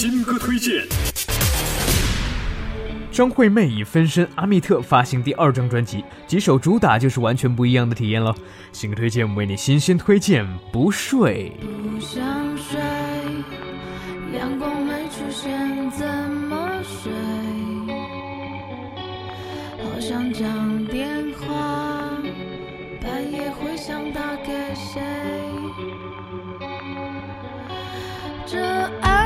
新歌推荐：张惠妹以分身阿密特发行第二张专辑，几首主打就是完全不一样的体验了。新歌推荐为你新鲜推荐，不睡。不想睡，阳光没出现，怎么睡？好想讲电话，半夜会想打给谁？这安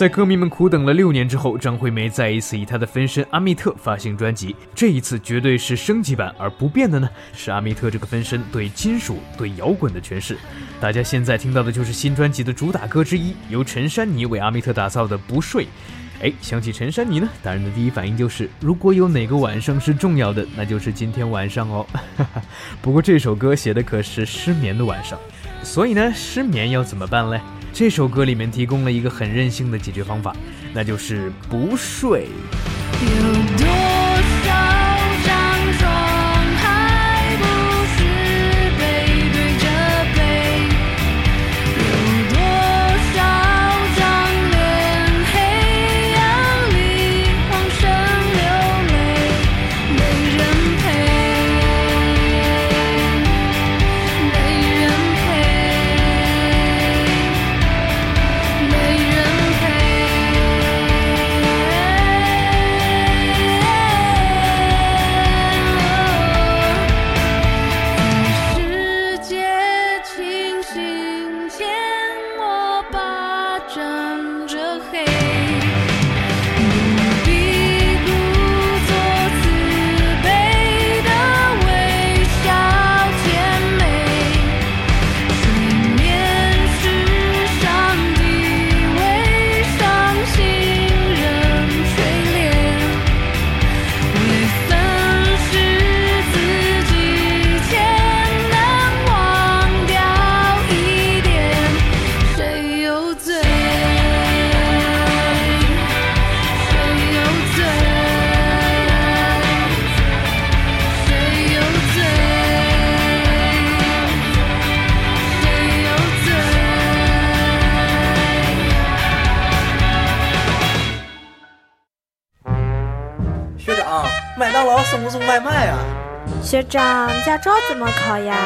在歌迷们苦等了六年之后，张惠妹再一次以她的分身阿密特发行专辑。这一次绝对是升级版，而不变的呢是阿密特这个分身对金属、对摇滚的诠释。大家现在听到的就是新专辑的主打歌之一，由陈珊妮为阿密特打造的《不睡》。哎，想起陈珊妮呢，大人的第一反应就是，如果有哪个晚上是重要的，那就是今天晚上哦。不过这首歌写的可是失眠的晚上，所以呢，失眠要怎么办嘞？这首歌里面提供了一个很任性的解决方法，那就是不睡。学长，驾照怎么考呀？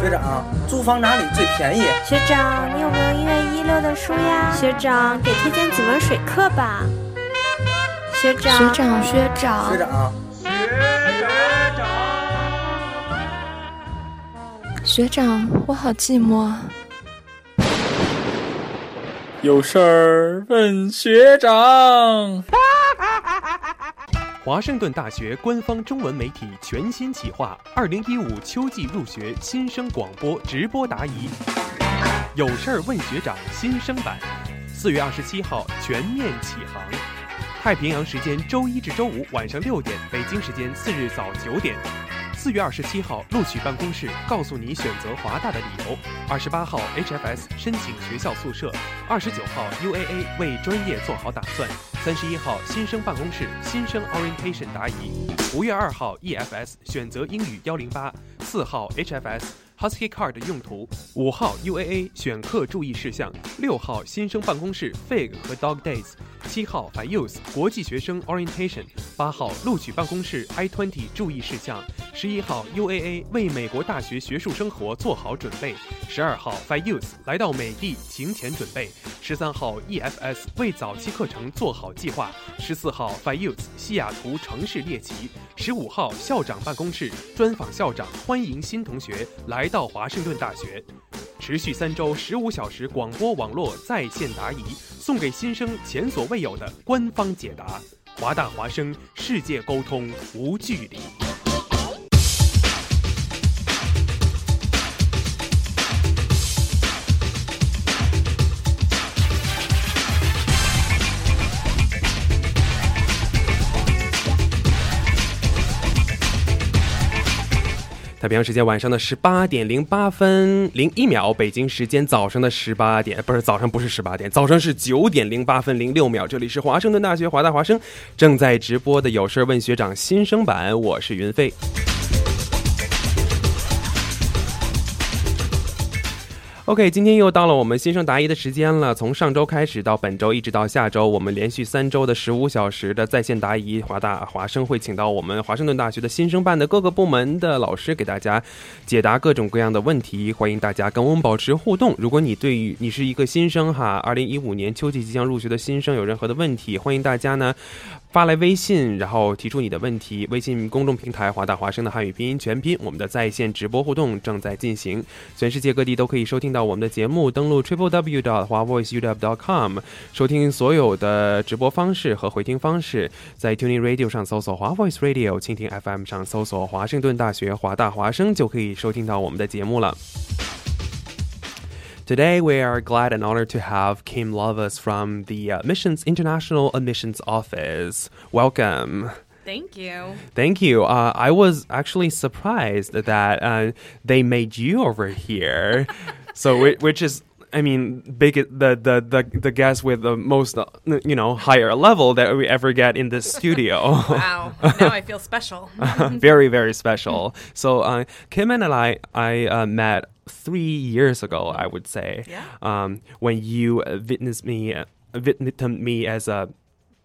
学长，租房哪里最便宜？学长，你有没有一月一六的书呀？学长，给推荐几门水课吧。学长学长，学长，学长，学长，学长，我好寂寞。有事儿问学长。华盛顿大学官方中文媒体全新企划：二零一五秋季入学新生广播直播答疑。有事儿问学长新生版，四月二十七号全面启航。太平洋时间周一至周五晚上六点，北京时间次日早九点。四月二十七号录取办公室告诉你选择华大的理由。二十八号 HFS 申请学校宿舍。二十九号 UAA 为专业做好打算。三十一号新生办公室新生 orientation 答疑。五月二号 EFS 选择英语幺零八。四号 HFS Husky Card 用途。五号 UAA 选课注意事项。六号新生办公室 Fig 和 Dog Days。七号 f i u s 国际学生 orientation。八号录取办公室 I twenty 注意事项。十一号 UAA 为美国大学学术生活做好准备。十二号 f i u s 来到美的行前准备。十三号 EFS 为早期课程做好计划。十四号 f i u s 西雅图城市猎奇。十五号校长办公室专访校长，欢迎新同学来到华盛顿大学。持续三周十五小时广播网络在线答疑，送给新生前所未有的官方解答。华大华生，世界沟通无距离。太平洋时间晚上的十八点零八分零一秒，北京时间早上的十八点，不是早上，不是十八点，早上是九点零八分零六秒。这里是华盛顿大学华大华生正在直播的有事问学长新生版，我是云飞。OK，今天又到了我们新生答疑的时间了。从上周开始到本周，一直到下周，我们连续三周的十五小时的在线答疑，华大华生会请到我们华盛顿大学的新生办的各个部门的老师给大家解答各种各样的问题。欢迎大家跟我们保持互动。如果你对于你是一个新生哈，二零一五年秋季即将入学的新生有任何的问题，欢迎大家呢发来微信，然后提出你的问题。微信公众平台华大华生的汉语拼音全拼，我们的在线直播互动正在进行，全世界各地都可以收听到我们的节目。登录 triple w dot 华 voice u w dot com 收听所有的直播方式和回听方式，在 Tuning Radio 上搜索华 voice radio，蜻蜓 FM 上搜索华盛顿大学华大华生就可以收听到我们的节目了。Today, we are glad and honored to have Kim Lovas from the uh, Missions International Admissions Office. Welcome. Thank you. Thank you. Uh, I was actually surprised that uh, they made you over here. so, which is, I mean, big the the the the guest with the most, uh, you know, higher level that we ever get in this studio. Wow. now I feel special. very very special. So uh, Kim and I I uh, met three years ago, I would say. Yeah. Um, when you witnessed me, uh, witnessed me as a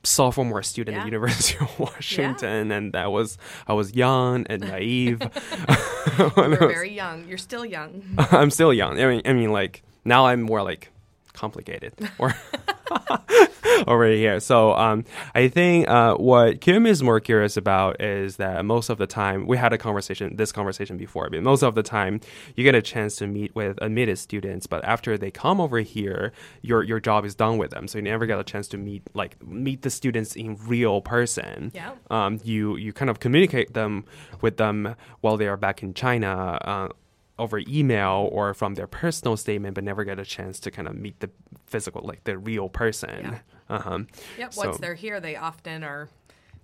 sophomore student at Yeah. University of Washington, and that was I was young and naive. You're very young. You're still young. I'm still young. I mean, I mean, like now I'm more like complicated or over here. So um, I think uh, what Kim is more curious about is that most of the time we had a conversation, this conversation before, but most of the time you get a chance to meet with admitted students, but after they come over here, your your job is done with them. So you never get a chance to meet like meet the students in real person. Yeah. Um, you you kind of communicate them with them while they are back in China. Uh, over email or from their personal statement, but never get a chance to kind of meet the physical, like the real person. Yeah. Uh-huh. Yep. So- Once they're here, they often are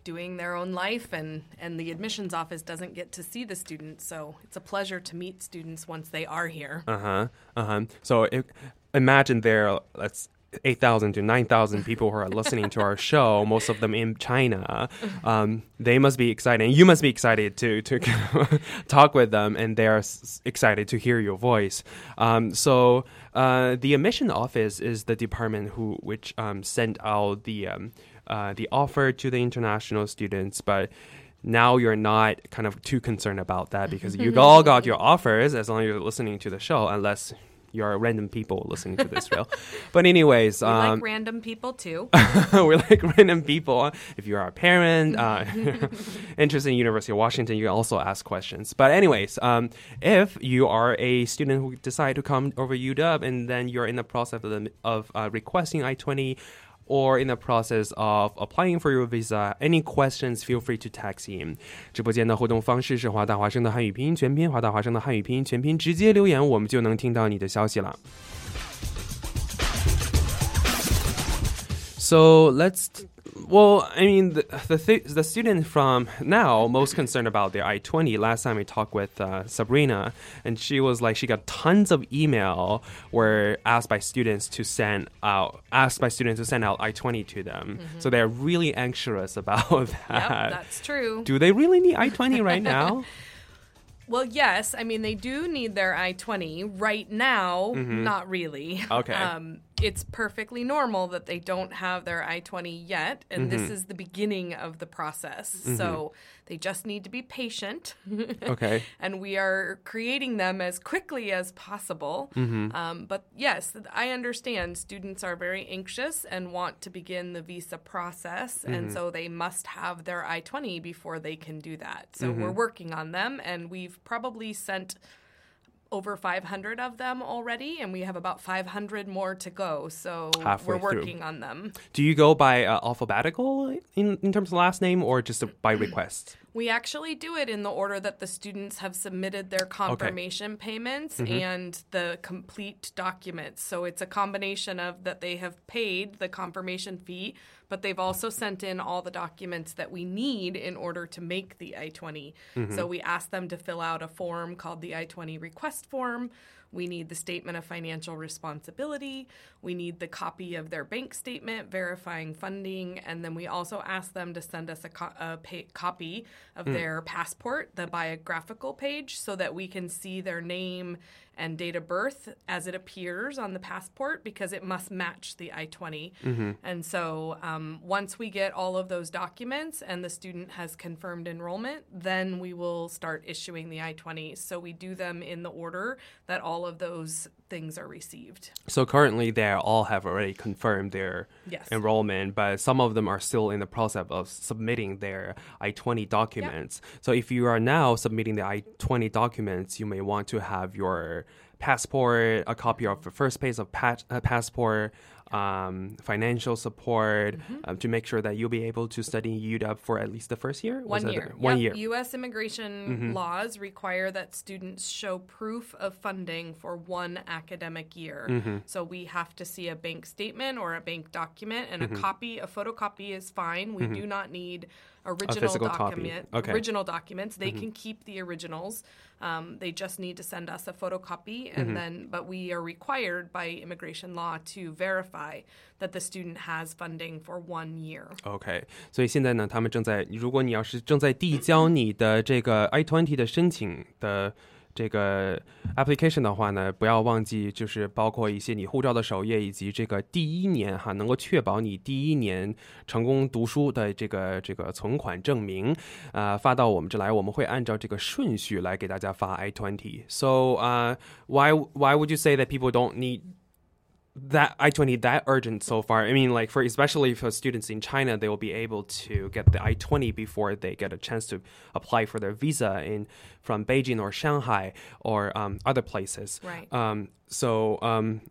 doing their own life, and and the admissions office doesn't get to see the students. So it's a pleasure to meet students once they are here. Uh huh. Uh huh. So if, imagine they're let's. 8,000 to 9,000 people who are listening to our show, most of them in China. Um, they must be excited. And you must be excited to, to talk with them, and they're s- excited to hear your voice. Um, so, uh, the admission office is the department who which um, sent out the, um, uh, the offer to the international students, but now you're not kind of too concerned about that because you all got your offers as long as you're listening to the show, unless you're random people listening to this show. but anyways, we um, like random people too. we're like random people. If you are a parent uh, interested in University of Washington, you can also ask questions. But anyways, um, if you are a student who decide to come over UW and then you're in the process of, the, of uh, requesting I twenty or in the process of applying for your visa. Any questions, feel free to text in. 直播间的互动方式是华大华生的汉语拼音全拼，华大华生的汉语拼音全拼，直接留言，我们就能听到你的消息了。So let's well, I mean, the the, th- the student from now most concerned about their I twenty. Last time we talked with uh, Sabrina, and she was like, she got tons of email were asked by students to send out, asked by students to send out I twenty to them. Mm-hmm. So they're really anxious about that. Yep, that's true. Do they really need I twenty right now? Well, yes. I mean, they do need their I 20 right now, mm-hmm. not really. Okay. Um, it's perfectly normal that they don't have their I 20 yet, and mm-hmm. this is the beginning of the process. Mm-hmm. So they just need to be patient. okay. And we are creating them as quickly as possible. Mm-hmm. Um, but yes, I understand students are very anxious and want to begin the visa process, and mm-hmm. so they must have their I 20 before they can do that. So we're mm-hmm. working on them, and we've probably sent over 500 of them already, and we have about 500 more to go. So Halfway we're working through. on them. Do you go by uh, alphabetical in, in terms of last name or just by request? We actually do it in the order that the students have submitted their confirmation okay. payments mm-hmm. and the complete documents. So it's a combination of that they have paid the confirmation fee, but they've also sent in all the documents that we need in order to make the I 20. Mm-hmm. So we ask them to fill out a form called the I 20 request form. We need the statement of financial responsibility. We need the copy of their bank statement verifying funding. And then we also ask them to send us a, co- a pay- copy of mm. their passport, the biographical page, so that we can see their name and date of birth as it appears on the passport because it must match the I 20. Mm-hmm. And so um, once we get all of those documents and the student has confirmed enrollment, then we will start issuing the I 20. So we do them in the order that all of those things are received. So currently, they all have already confirmed their yes. enrollment, but some of them are still in the process of submitting their I 20 documents. Yep. So if you are now submitting the I 20 documents, you may want to have your passport, a copy of the first page of pa- uh, passport, um, financial support mm-hmm. um, to make sure that you'll be able to study UW for at least the first year? One year. One yep. year. U.S. immigration mm-hmm. laws require that students show proof of funding for one academic year. Mm-hmm. So we have to see a bank statement or a bank document, and a mm-hmm. copy, a photocopy is fine. We mm-hmm. do not need original document, okay. original documents. They mm-hmm. can keep the originals. Um, they just need to send us a photocopy, and mm-hmm. then but we are required by immigration law to verify that the student has funding for one year. OK，所以现在呢，他们正在，如果你要是正在递交你的这个 I twenty 的申请的。这个 application 的话呢，不要忘记，就是包括一些你护照的首页，以及这个第一年哈，能够确保你第一年成功读书的这个这个存款证明，啊，发到我们这来，我们会按照这个顺序来给大家发 I twenty。So, uh, why why would you say that people don't need that I twenty that urgent so far. I mean, like for especially for students in China, they will be able to get the I twenty before they get a chance to apply for their visa in from Beijing or Shanghai or um, other places. Right. Um, so, um,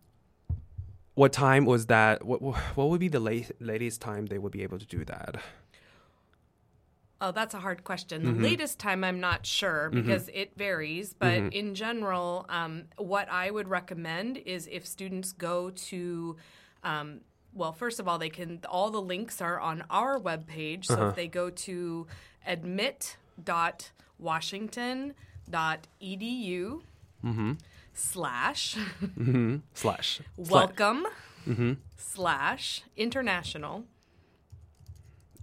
what time was that? What what would be the late, latest time they would be able to do that? Oh, that's a hard question. The mm-hmm. latest time, I'm not sure mm-hmm. because mm-hmm. it varies. But mm-hmm. in general, um, what I would recommend is if students go to, um, well, first of all, they can, all the links are on our webpage. So uh-huh. if they go to admit.washington.edu mm-hmm. slash, mm-hmm. slash, welcome slash international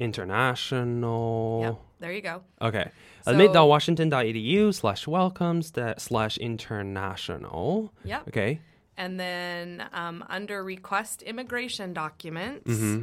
international. Yep, there you go. Okay. So, admit.washington.edu slash welcomes slash international. Yep. Okay. And then um, under request immigration documents, mm-hmm.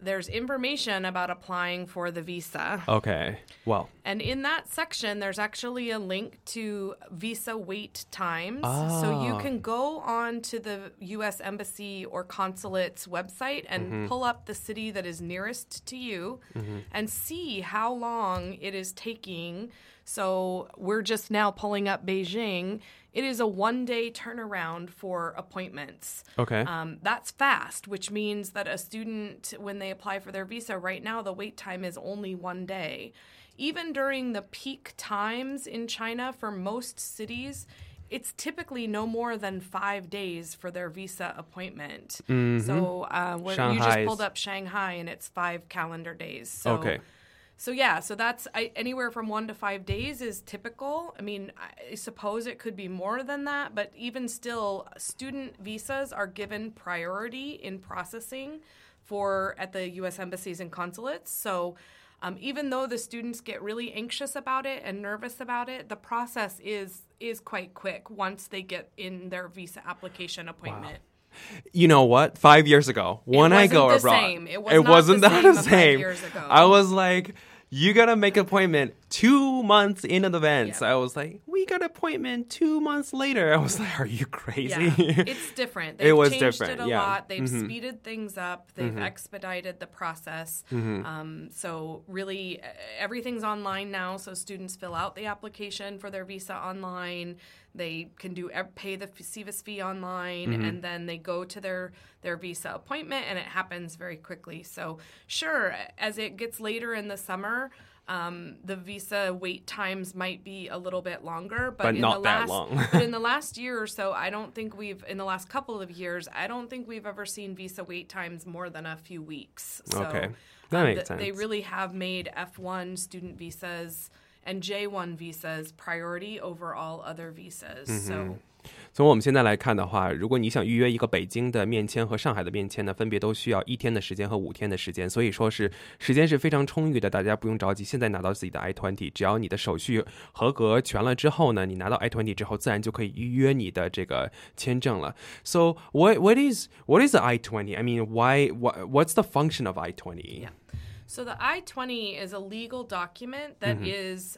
There's information about applying for the visa. Okay. Well. And in that section, there's actually a link to visa wait times. So you can go on to the U.S. Embassy or consulate's website and Mm-hmm. pull up the city that is nearest to you Mm-hmm. and see how long it is taking. So we're just now pulling up Beijing. It is a one day turnaround for appointments. Okay. Um, that's fast, which means that a student, when they apply for their visa, right now the wait time is only one day. Even during the peak times in China for most cities, it's typically no more than five days for their visa appointment. So uh, you just pulled up Shanghai and it's five calendar days. So Okay. So yeah, so that's I, anywhere from one to five days is typical. I mean, I suppose it could be more than that, but even still, student visas are given priority in processing for at the U.S. embassies and consulates. So. Um, even though the students get really anxious about it and nervous about it, the process is is quite quick once they get in their visa application appointment. You know what? Five years ago, when I go abroad, same. It was not wasn't the that same the five same. years ago. I was like, you gotta make appointment two months in advance. Yeah. I was like, we got appointment two months later. I was like, are you crazy? Yeah, it's different. It They've was changed different, it a yeah. lot. They've Mhm. speeded things up. They've expedited the process. Mm-hmm. Um, so really, everything's online now. So students fill out the application for their visa online. They can do pay the f- SEVIS fee online, Mm-hmm. and then they go to their their visa appointment, and it happens very quickly. So sure, as it gets later in the summer. Um, the visa wait times might be a little bit longer, but, But in not the that last, long. but in the last year or so, I don't think we've, in the last couple of years, I don't think we've ever seen visa wait times more than a few weeks. So, Okay. That um, makes th- They really have made F1 student visas and J1 visas priority over all other visas. Mm-hmm. So, 从我们现在来看的话，如果你想预约一个北京的面签和上海的面签呢，分别都需要一天的时间和五天的时间，所以说是时间是非常充裕的，大家不用着急，现在拿到自己的 i twenty，只要你的手续合格全了之后呢，你拿到 i twenty 之后，自然就可以预约你的这个签证了。So what what is what is the i twenty? I mean, why what what's the function of i twenty? Yeah. So the I-20 is a legal document that is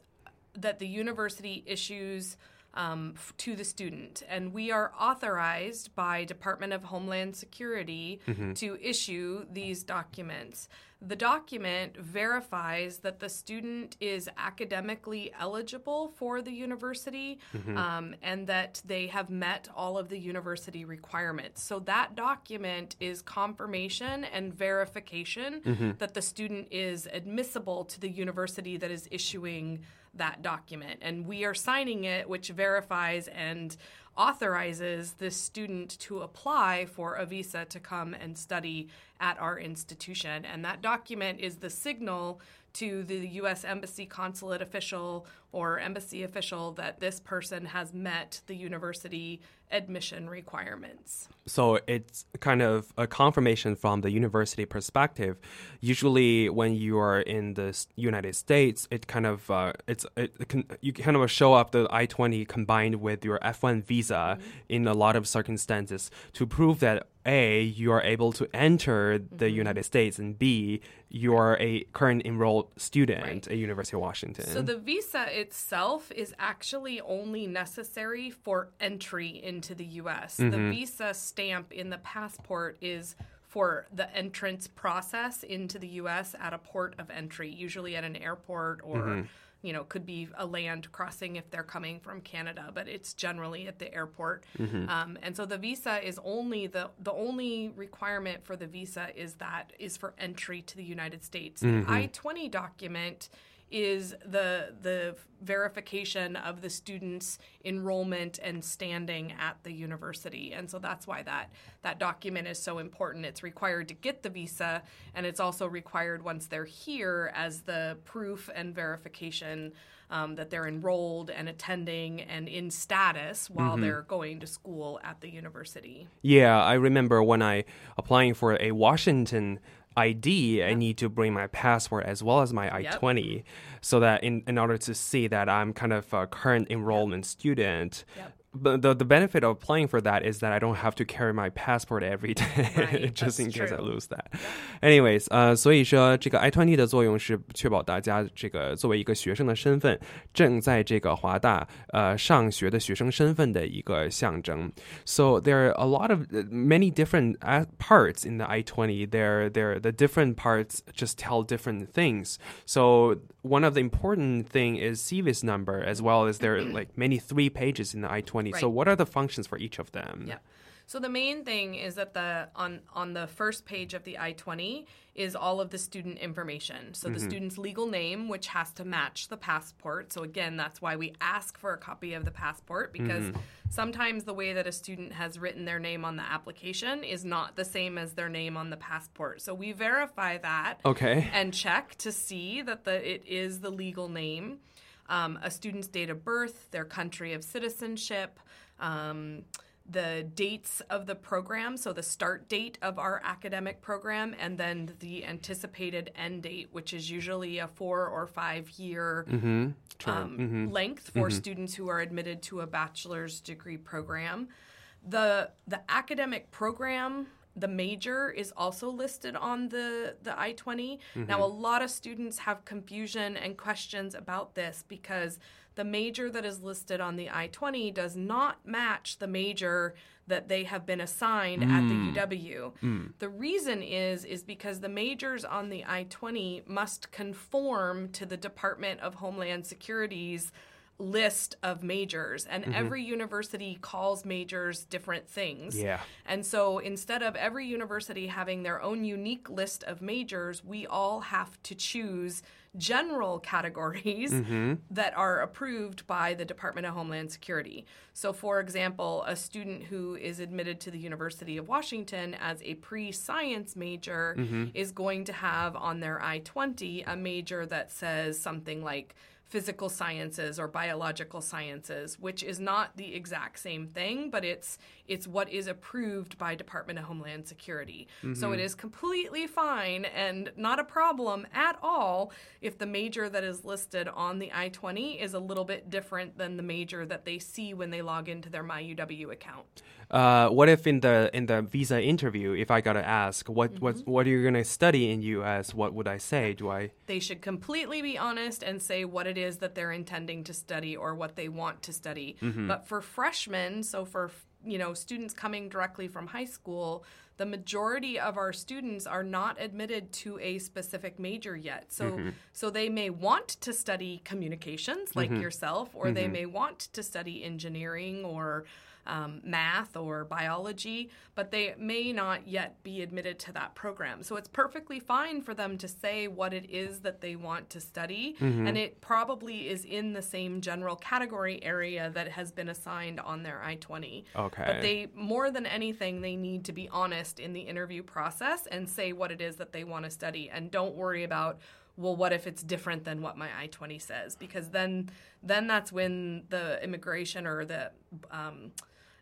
that the university issues um, f- to the student, and we are authorized by Department of Homeland Security to issue these documents. The document verifies that the student is academically eligible for the university um, and that they have met all of the university requirements. So that document is confirmation and verification that the student is admissible to the university that is issuing that document. And we are signing it, which verifies and authorizes this student to apply for a visa to come and study at our institution. And that document is the signal to the U.S. Embassy consulate official or embassy official that this person has met the university admission requirements. So it's kind of a confirmation from the university perspective. Usually, when you are in the United States, it kind of uh, it's it, it can you kind of show up the I twenty combined with your F one visa in a lot of circumstances to prove that a you are able to enter the United States and b you are a current enrolled student at University of Washington. So the visa itself is actually only necessary for entry into the US. The mm-hmm. visa stamp in the passport is for the entrance process into the US at a port of entry, usually at an airport or mm-hmm. you know, could be a land crossing if they're coming from Canada, but it's generally at the airport. Mm-hmm. Um, and so the visa is only the the only requirement for the visa is that is for entry to the United States. The I twenty document is the the verification of the student's enrollment and standing at the university. And so that's why that that document is so important. It's required to get the visa and it's also required once they're here as the proof and verification um, that they're enrolled and attending and in status while they're going to school at the university. Yeah, I remember when I applying for a Washington ID, I need to bring my passport as well as my I twenty, so that in, in order to see that I'm kind of a current enrollment student. Yep but the the benefit of applying for that is that I don't have to carry my passport every day, Right, just in that's case I true. lose that. Anyways，呃，所以说这个 I twenty 的作用是确保大家这个作为一个学生的身份，正在这个华大呃上学的学生身份的一个象征。So there are a lot of uh, many different uh, parts in the I twenty. There, there, the different parts just tell different things. So one of the important thing is SEVIS number, as well as there are like many three pages in the I twenty. So what are the functions for each of them? Yeah. So the main thing is that the on on the first page of the I-20 is all of the student information. So the Mhm. student's legal name which has to match the passport. So again, that's why we ask for a copy of the passport because Mhm. sometimes the way that a student has written their name on the application is not the same as their name on the passport. So we verify that Okay. and check to see that the it is the legal name, um, a student's date of birth, their country of citizenship, um, the dates of the program, so the start date of our academic program, and then the anticipated end date, which is usually a four or five year Mhm. Sure. um, Mhm. length for Mhm. students who are admitted to a bachelor's degree program. The the academic program, the major is also listed on the the I-20. Now Mhm. a lot of students have confusion and questions about this because the major that is listed on the I-20 does not match the major that they have been assigned at the Mm. UW. Mm. The reason is is because the majors on the I-20 must conform to the Department of Homeland Security's list of majors and Mhm. every university calls majors different things. Yeah. And so instead of every university having their own unique list of majors, we all have to choose general categories Mhm. that are approved by the Department of Homeland Security. So, for example, a student who is admitted to the University of Washington as a pre science major Mhm. is going to have on their I 20 a major that says something like physical sciences or biological sciences which is not the exact same thing but it's it's what is approved by Department of Homeland Security so Mhm. it is completely fine and not a problem at all if the major that is listed on the I-20 is a little bit different than the major that they see when they log into their MyUW account Uh, what if in the in the visa interview, if I gotta ask what what Mm-hmm. what are you gonna study in U.S., what would I say? Do I? they should completely be honest and say what it is that they're intending to study or what they want to study. Mhm. But for freshmen, so for you know students coming directly from high school, the majority of our students are not admitted to a specific major yet. So Mhm. so they may want to study communications like Mhm. yourself or they Mhm. may want to study engineering or um, math or biology, but they may not yet be admitted to that program. So it's perfectly fine for them to say what it is that they want to study, Mhm. and it probably is in the same general category area that has been assigned on their I 20. Okay. But they, more than anything, they need to be honest in the interview process and say what it is that they want to study, and don't worry about well what if it's different than what my i20 says because then then that's when the immigration or the um,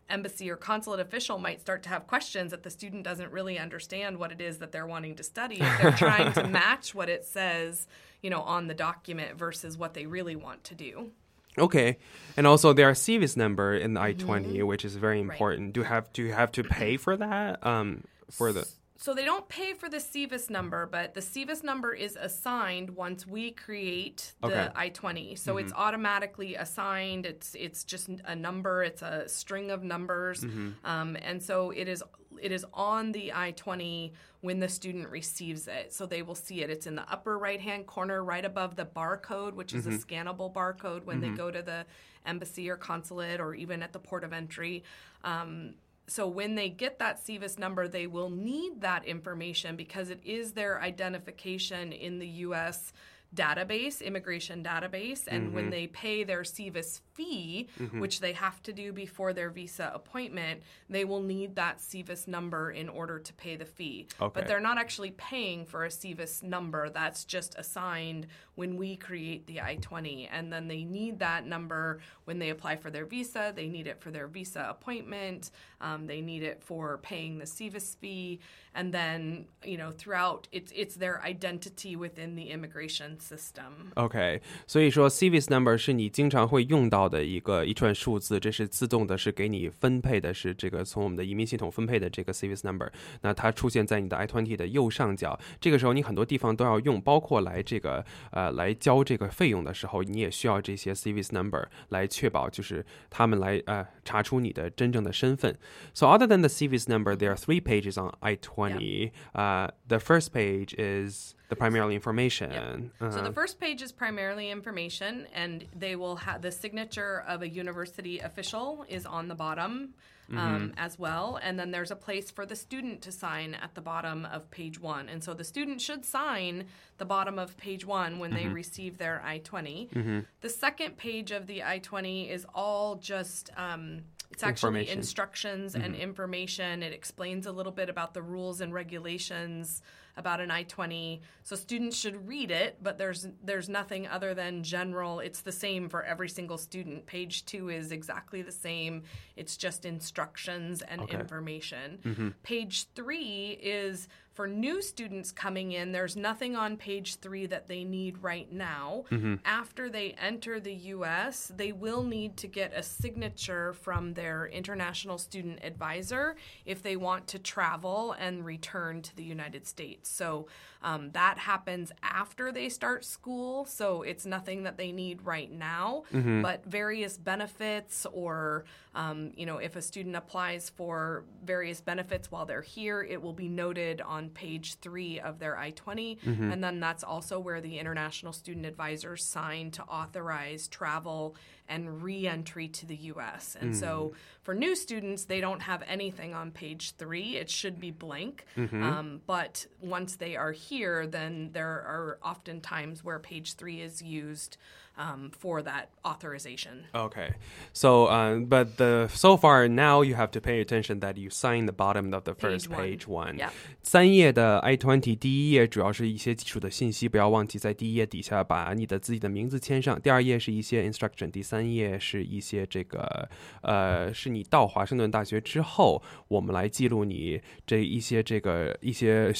embassy or consulate official might start to have questions that the student doesn't really understand what it is that they're wanting to study they're trying to match what it says you know on the document versus what they really want to do Okay, and also there are SEVIS number in the I Mm-hmm. 20 which is very important. Do you have do you have to pay for that? Um, for the So they don't pay for the SEVIS number, but the SEVIS number is assigned once we create the Okay. I-20. So it's Mhm. automatically assigned. It's it's just a number. It's a string of numbers, Mhm. um, and so it is it is on the I-20 when the student receives it. So they will see it. It's in the upper right hand corner, right above the barcode, which is Mhm. a scannable barcode when they Mhm. go to the embassy or consulate or even at the port of entry. Um, so when they get that SEVIS number, they will need that information because it is their identification in the U.S. database, immigration database, and when Mhm. they pay their SEVIS fee, Mhm. which they have to do before their visa appointment, they will need that SEVIS number in order to pay the fee. Okay. But they're not actually paying for a SEVIS number. That's just assigned when we create the I 20. And then they need that number when they apply for their visa, they need it for their visa appointment, um, they need it for paying the SEVIS fee. And then, you know, throughout, it's, it's their identity within the immigration system. Okay. 所以说 SEVIS number 是你经常会用到的一个一串数字，这是自动的，是给你分配的，是这个从我们的移民系统分配的这个 SEVIS number。那它出现在你的 I twenty 的右上角，这个时候你很多地方都要用，包括来这个呃来交这个费用的时候，你也需要这些 SEVIS number 来确保就是他们来呃查出你的真正的身份。So other than the SEVIS number, there are three pages on I-20. Uh, the first page is the primarily information. Yep. Uh-huh. So the uh-huh. first page is primarily information, and they will have the signature of a university official is on the bottom. Um, Mhm. as well. And then there's a place for the student to sign at the bottom of page one. And so the student should sign the bottom of page one when they Mhm. receive their I 20. Mhm. The second page of the I 20 is all just, um, it's actually instructions and Mhm. information. It explains a little bit about the rules and regulations about an I-20. So students should read it, but there's there's nothing other than general. It's the same for every single student. Page 2 is exactly the same. It's just instructions and Okay. information. Mhm. Page 3 is for new students coming in, there's nothing on page 3 that they need right now. Mhm. After they enter the US, they will need to get a signature from their international student advisor if they want to travel and return to the United States. So um, that happens after they start school. So it's nothing that they need right now, Mhm. but various benefits or um, you know if a student applies for various benefits while they're here it will be noted on page three of their i-20 Mhm. and then that's also where the international student advisors sign to authorize travel and re-entry to the us and so for new students they don't have anything on page three. It should be blank. Mhm. um, but once they are here then there are often times where page three is used um, for that authorization Okay, so um, but the so far now you have to pay attention that you sign the bottom of the first Page page one. one. Yeah. 三页的 i twenty 第一页主要是一些基础的信息，不要忘记在第一页底下把你的自己的名字签上。第二页是一些 instruction，第三页是一些这个呃，是你到华盛顿大学之后，我们来记录你这一些这个一些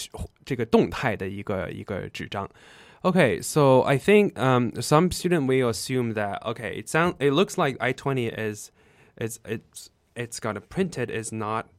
这个动态的一个一个纸张。 Okay, so I think um, some student will assume that okay, it sound it looks like I twenty is, it's it's it's got a printed is not.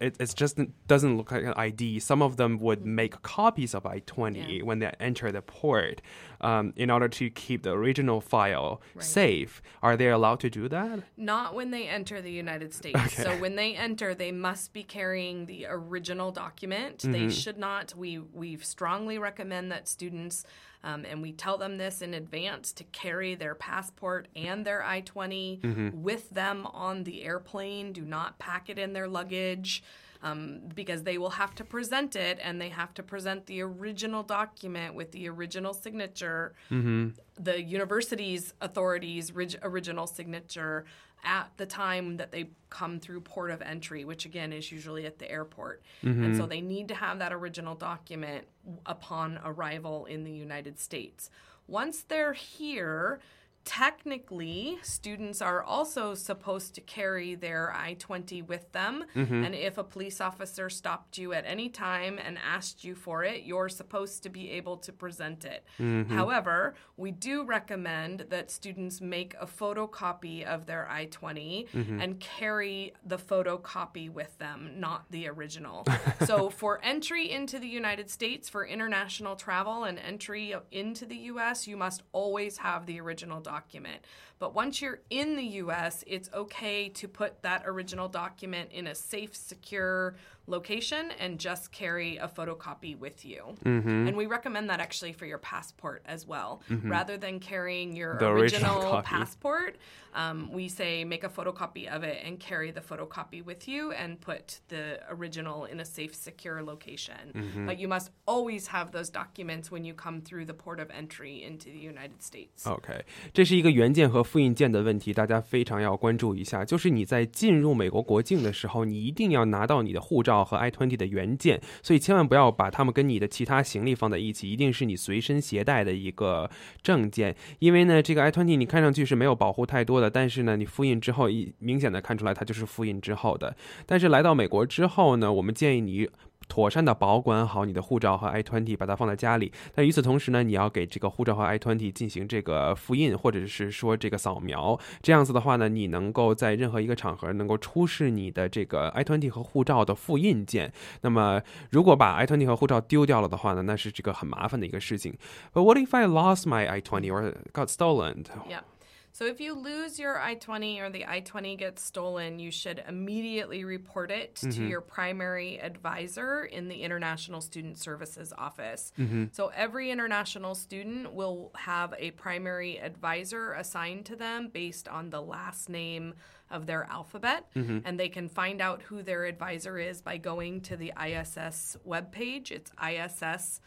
It it's just doesn't look like an ID. Some of them would make copies of I twenty when they enter the port, um, in order to keep the original file safe. Are they allowed to do that? Not when they enter the United States. Okay. So when they enter, they must be carrying the original document. They Mhm. should not. We we strongly recommend that students, um, and we tell them this in advance, to carry their passport and their I 20 Mhm. with them on the airplane. Do not pack it in their luggage. Um, because they will have to present it and they have to present the original document with the original signature Mm-hmm. the university's authorities' rig- original signature at the time that they come through port of entry, which again is usually at the airport. And so Mhm. they need to have that original document upon arrival in the United States. Once they're here, technically, students are also supposed to carry their I 20 with them. Mhm. And if a police officer stopped you at any time and asked you for it, you're supposed to be able to present it. Mhm. However, we do recommend that students make a photocopy of their I 20 Mhm. and carry the photocopy with them, not the original. so, for entry into the United States, for international travel and entry into the US, you must always have the original document document. But once you're in the US, it's okay to put that original document in a safe, secure location and just carry a photocopy with you. Mhm. And we recommend that actually for your passport as well. Mhm. Rather than carrying your The original original, copy. passport, um, we say make a photocopy of it and carry the photocopy with you and put the original in a safe, secure location. Mhm. But you must always have those documents when you come through the port of entry into the United States. OK，这是一个原件和 复印件的问题，大家非常要关注一下。就是你在进入美国国境的时候，你一定要拿到你的护照和 i twenty 的原件，所以千万不要把它们跟你的其他行李放在一起，一定是你随身携带的一个证件。因为呢，这个 i twenty 你看上去是没有保护太多的，但是呢，你复印之后，一明显的看出来它就是复印之后的。但是来到美国之后呢，我们建议你。妥善的保管好你的护照和 i20，把它放在家里。但与此同时呢，你要给这个护照和 i20 进行这个复印，或者是说这个扫描。这样子的话呢，你能够在任何一个场合能够出示你的这个 i20 和护照的复印件。那么，如果把 i20 和护照丢掉了的话呢，那是这个很麻烦的一个事情。But what if I lost my i20 or got stolen? Yeah. So if you lose your I 20 or the I 20 gets stolen, you should immediately report it mm-hmm. to your primary advisor in the International Student Services Office. Mm-hmm. So every international student will have a primary advisor assigned to them based on the last name of their alphabet, mm-hmm. and they can find out who their advisor is by going to the ISS webpage. It's ISS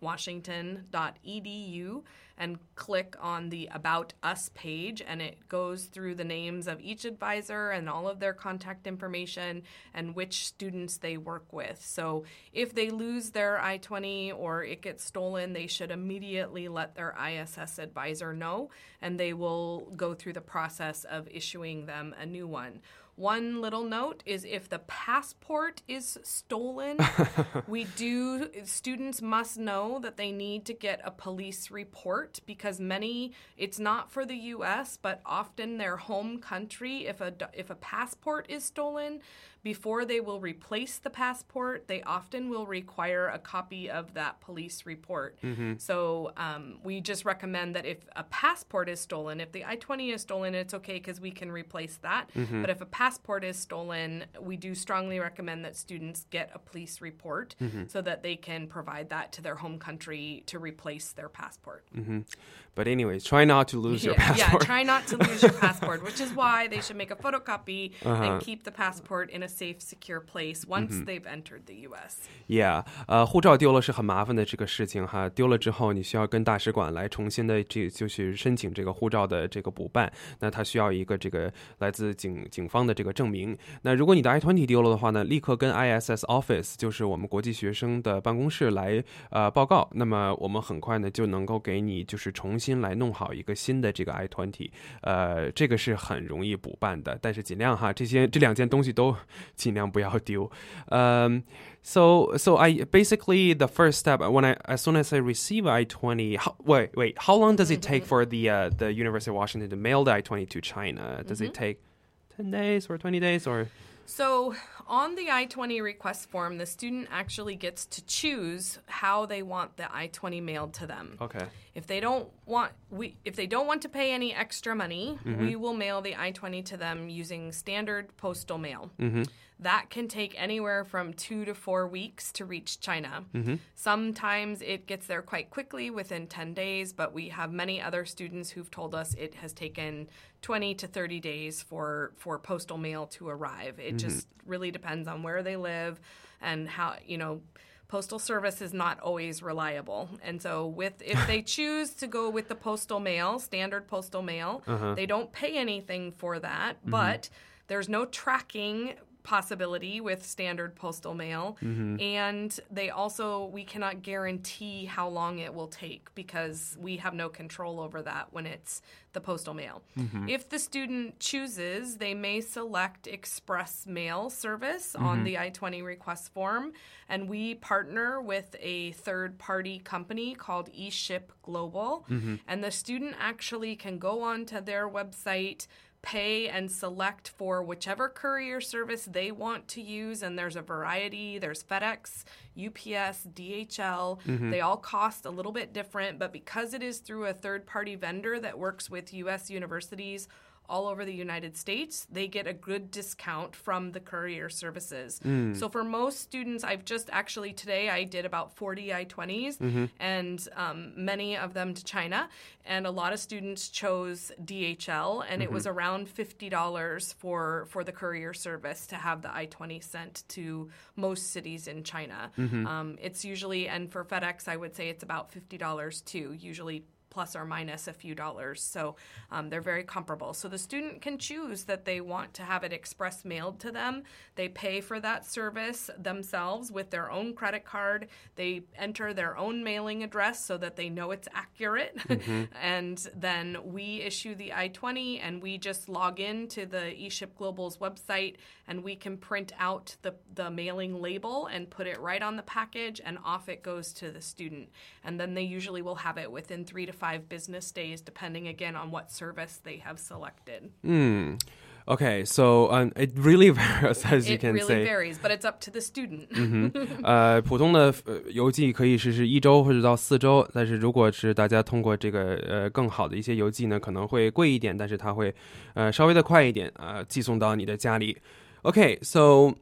washington.edu and click on the About Us page, and it goes through the names of each advisor and all of their contact information and which students they work with. So if they lose their I 20 or it gets stolen, they should immediately let their ISS advisor know, and they will go through the process of issuing them a new one. One little note is if the passport is stolen, we do, students must know that they need to get a police report because many, it's not for the US, but often their home country, if a, if a passport is stolen, before they will replace the passport, they often will require a copy of that police report. Mm-hmm. So um, we just recommend that if a passport is stolen, if the I 20 is stolen, it's okay because we can replace that. Mm-hmm. But if a passport is stolen, we do strongly recommend that students get a police report mm-hmm. so that they can provide that to their home country to replace their passport. Mm-hmm. But anyways, try not to lose yeah, your passport. Yeah, try not to lose your passport, which is why they should make a photocopy uh-huh. and keep the passport in a safe, secure place once mm-hmm. they've entered the U.S. Yeah，呃，护照丢了是很麻烦的这个事情哈。丢了之后，你需要跟大使馆来重新的这就去申请这个护照的这个补办。那他需要一个这个来自警警方的这个证明。那如果你的 I-20 丢了的话呢，立刻跟 ISS Office，就是我们国际学生的办公室来呃报告。那么我们很快呢就能够给你就是重新来弄好一个新的这个 I-20。呃，这个是很容易补办的，但是尽量哈，这些这两件东西都 尽量不要丢。嗯。So so I basically the first step when I as soon as I receive I twenty wait wait how long does it take for the uh, the University of Washington to mail the I twenty to China? Does mm-hmm. it take ten days or twenty days or? So, on the I 20 request form, the student actually gets to choose how they want the I 20 mailed to them. Okay. If they don't want we if they don't want to pay any extra money, mm-hmm. we will mail the I 20 to them using standard postal mail. Mm-hmm. That can take anywhere from two to four weeks to reach China. Mm-hmm. Sometimes it gets there quite quickly within 10 days, but we have many other students who've told us it has taken 20 to 30 days for, for postal mail to arrive. It mm-hmm. just really depends on where they live and how, you know, postal service is not always reliable. And so with if they choose to go with the postal mail, standard postal mail, uh-huh. they don't pay anything for that, mm-hmm. but there's no tracking possibility with standard postal mail mm-hmm. and they also we cannot guarantee how long it will take because we have no control over that when it's the postal mail mm-hmm. if the student chooses they may select express mail service mm-hmm. on the i-20 request form and we partner with a third party company called eShip Global mm-hmm. and the student actually can go onto their website pay and select for whichever courier service they want to use. And there's a variety. There's FedEx, UPS, DHL. Mm-hmm. They all cost a little bit different, but because it is through a third party vendor that works with US universities all over the United States, they get a good discount from the courier services. Mm. So for most students, I've just actually today I did about 40 I 20s mm-hmm. and um, many of them to China. And a lot of students chose DHL, and mm-hmm. it was mm-hmm. around $50 for, for the courier service to have the I 20 sent to most cities in China. Mm-hmm. Um, it's usually, and for FedEx, I would say it's about $50 too, usually plus or minus a few dollars. So um, they're very comparable. So the student can choose that they want to have it express mailed to them. They pay for that service themselves with their own credit card. They enter their own mailing address so that they know it's accurate. Mm-hmm. and then we issue the I 20 and we just log in to the eShip Global's website and we can print out the, the mailing label and put it right on the package and off it goes to the student. And then they usually will have it within three to five business days, depending again on what service they have selected. Hmm. Okay, so um, it really varies, as you can say. It really varies, but it's up to the student. 嗯哼，呃，普通的邮寄可以是是一周或者到四周，但是如果是大家通过这个呃更好的一些邮寄呢，可能会贵一点，但是它会呃稍微的快一点啊、呃，寄送到你的家里。Okay, so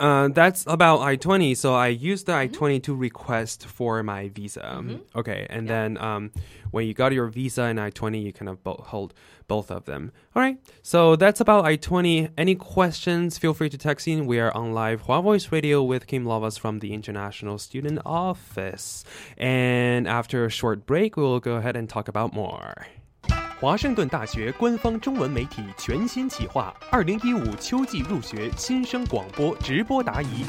uh, that's about I 20. So I used the I 20 mm-hmm. to request for my visa. Mm-hmm. Okay. And yeah. then um, when you got your visa and I 20, you kind of bo- hold both of them. All right. So that's about I 20. Any questions? Feel free to text in. We are on live Hua Voice Radio with Kim Lavas from the International Student Office. And after a short break, we will go ahead and talk about more. 华盛顿大学官方中文媒体全新企划：二零一五秋季入学新生广播直播答疑，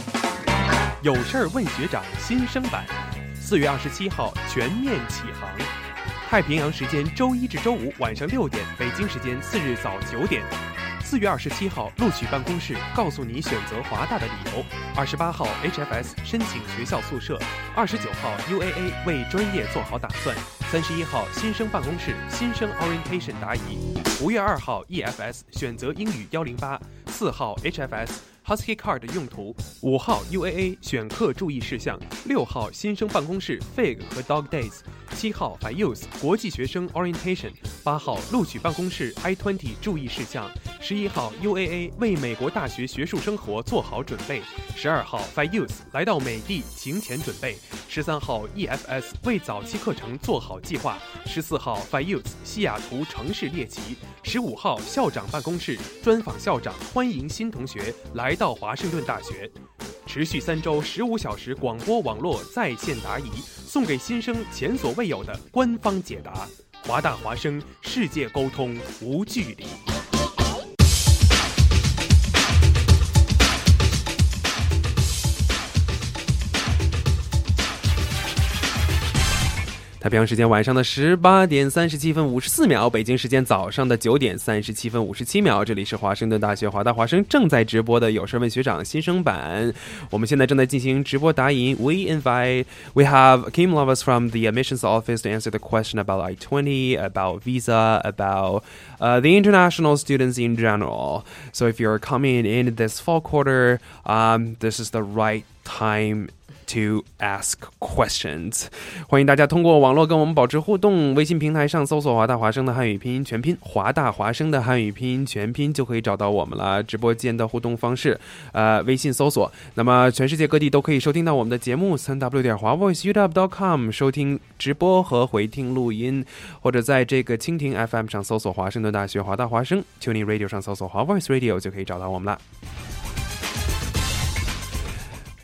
有事儿问学长新生版，四月二十七号全面启航，太平洋时间周一至周五晚上六点，北京时间次日早九点。四月二十七号，录取办公室告诉你选择华大的理由。二十八号，HFS 申请学校宿舍。二十九号，UAA 为专业做好打算。三十一号，新生办公室新生 orientation 答疑。五月二号，EFS 选择英语幺零八。四号，HFS。Husky Card 的用途，五号 UAA 选课注意事项，六号新生办公室 Fig 和 Dog Days，七号 f y Use 国际学生 Orientation，八号录取办公室 I Twenty 注意事项，十一号 UAA 为美国大学学术生活做好准备，十二号 f y Use 来到美的行前准备，十三号 EFS 为早期课程做好计划，十四号 f y Use 西雅图城市猎奇，十五号校长办公室专访校长，欢迎新同学来。来到华盛顿大学，持续三周十五小时广播网络在线答疑，送给新生前所未有的官方解答。华大华生，世界沟通无距离。太平洋时间晚上的十八点三十七分五十四秒，北京时间早上的九点三十七分五十七秒，这里是华盛顿大学华大华生正在直播的有事问学长新生版。我们现在正在进行直播答疑。We invite, we have Kim Lovas from the admissions office to answer the question about I twenty, about visa, about uh, the international students in general. So if you're coming in this fall quarter, um, this is the right time to ask questions，欢迎大家通过网络跟我们保持互动。微信平台上搜索“华大华生”的汉语拼音全拼，“华大华生”的汉语拼音全拼就可以找到我们了。直播间的互动方式，呃，微信搜索。那么全世界各地都可以收听到我们的节目，三 w 点华 voiceup.com 收听直播和回听录音，或者在这个蜻蜓 FM 上搜索“华盛顿大学华大华生 ”，Tuning Radio 上搜索“华 Voice Radio” 就可以找到我们了。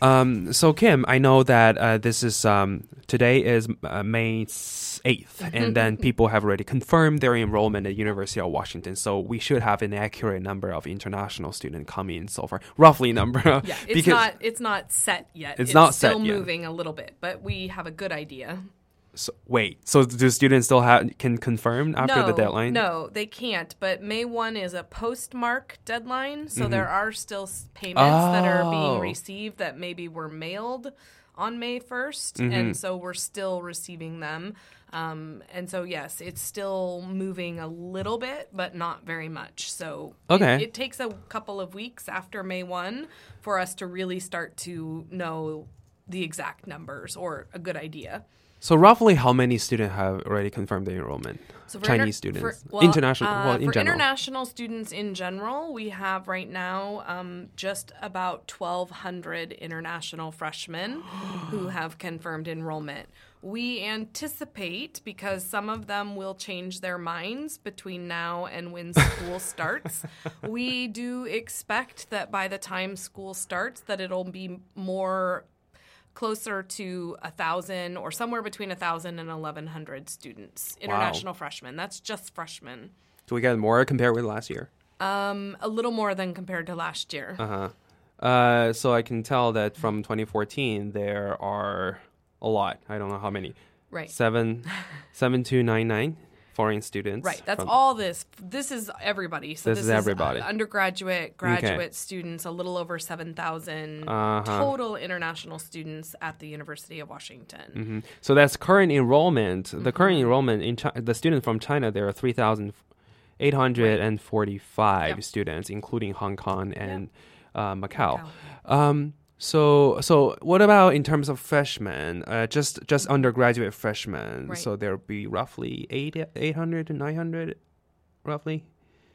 Um, so Kim, I know that uh, this is um, today is uh, May 8th, and then people have already confirmed their enrollment at University of Washington. So we should have an accurate number of international students coming in so far, roughly number. Yeah, it's not it's not set yet. It's, it's not still set moving a little bit, but we have a good idea. So, wait, so do students still have can confirm after no, the deadline? No, they can't. But May one is a postmark deadline, so mm-hmm. there are still payments oh. that are being oh. received that maybe were mailed on May 1st, mm-hmm. and so we're still receiving them. Um, and so yes, it's still moving a little bit, but not very much. So okay, it, it takes a couple of weeks after May one for us to really start to know the exact numbers or a good idea. So roughly, how many students have already confirmed their enrollment? So Chinese inter- students, for, well, international, uh, well, in for general. international students in general, we have right now um, just about 1,200 international freshmen who have confirmed enrollment. We anticipate because some of them will change their minds between now and when school starts. We do expect that by the time school starts, that it'll be more closer to a thousand or somewhere between a thousand and eleven hundred students, international wow. freshmen. That's just freshmen. Do we get more compared with last year? Um, a little more than compared to last year. Uh-huh. Uh So I can tell that from 2014 there are a lot. I don't know how many. Right. Seven, seven two nine nine foreign students. Right. That's all this. This is everybody. So this, this is everybody. undergraduate, graduate okay. students, a little over 7,000 uh-huh. total international students at the University of Washington. Mm-hmm. So that's current enrollment. Mm-hmm. The current enrollment in Chi- the students from China, there are 3,845 right. yep. students, including Hong Kong and yep. uh, Macau. Macau. Um, so, so what about in terms of freshmen? Uh, just just undergraduate freshmen. Right. So there'll be roughly eight eight hundred to nine hundred, roughly.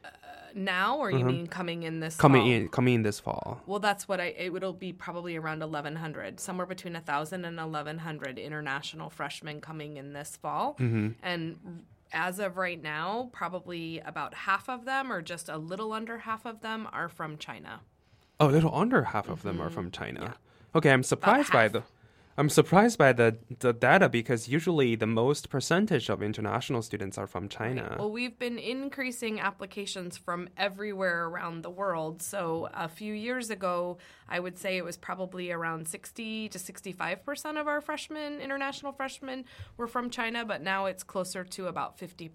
Uh, now, or you uh-huh. mean coming in this coming fall? in coming in this fall? Well, that's what I. It, it'll be probably around eleven hundred, somewhere between a thousand and eleven hundred international freshmen coming in this fall, mm-hmm. and as of right now, probably about half of them, or just a little under half of them, are from China. Oh, a little under half of them mm-hmm. are from China. Okay, I'm surprised by the I'm surprised by the, the data because usually the most percentage of international students are from China. Well, we've been increasing applications from everywhere around the world. So a few years ago, I would say it was probably around 60 to 65% of our freshmen, international freshmen, were from China, but now it's closer to about 50%.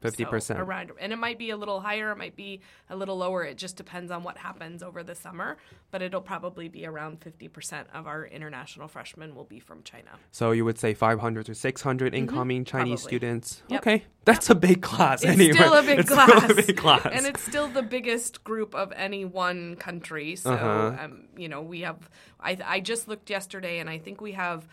50%. So around, and it might be a little higher, it might be a little lower. It just depends on what happens over the summer, but it'll probably be around 50% of our international freshmen will be from China. So you would say 500 to 600 mm-hmm. incoming Chinese Probably. students. Yep. Okay, that's yep. a big class. It's anyway. still a big it's class. Still a big class, and it's still the biggest group of any one country. So uh-huh. um, you know, we have. I I just looked yesterday, and I think we have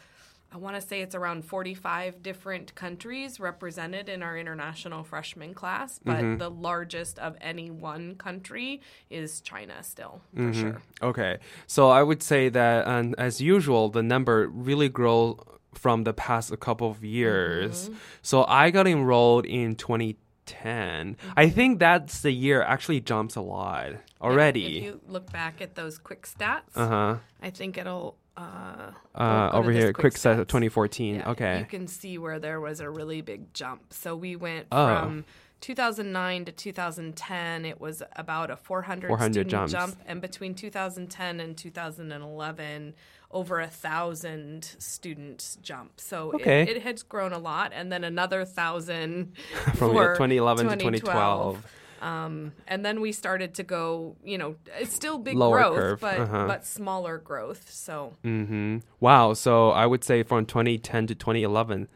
I want to say it's around 45 different countries represented in our international freshman class, but mm-hmm. the largest of any one country is China still, for mm-hmm. sure. Okay. So I would say that, um, as usual, the number really grows from the past a couple of years. Mm-hmm. So I got enrolled in 2010. Mm-hmm. I think that's the year actually jumps a lot already. Yeah, if you look back at those quick stats, uh-huh. I think it'll uh, uh, over here, quick, quick set of 2014. Yeah, okay. You can see where there was a really big jump. So we went oh. from 2009 to 2010, it was about a 400, 400 student jumps. jump, and between 2010 and 2011, over a thousand student jump. So okay. it, it has grown a lot, and then another thousand from 2011 to 2012. Um, and then we started to go, you know, it's still big Lower growth, curve. but uh-huh. but smaller growth. So. Mm-hmm. Wow. So I would say from 2010 to 2011.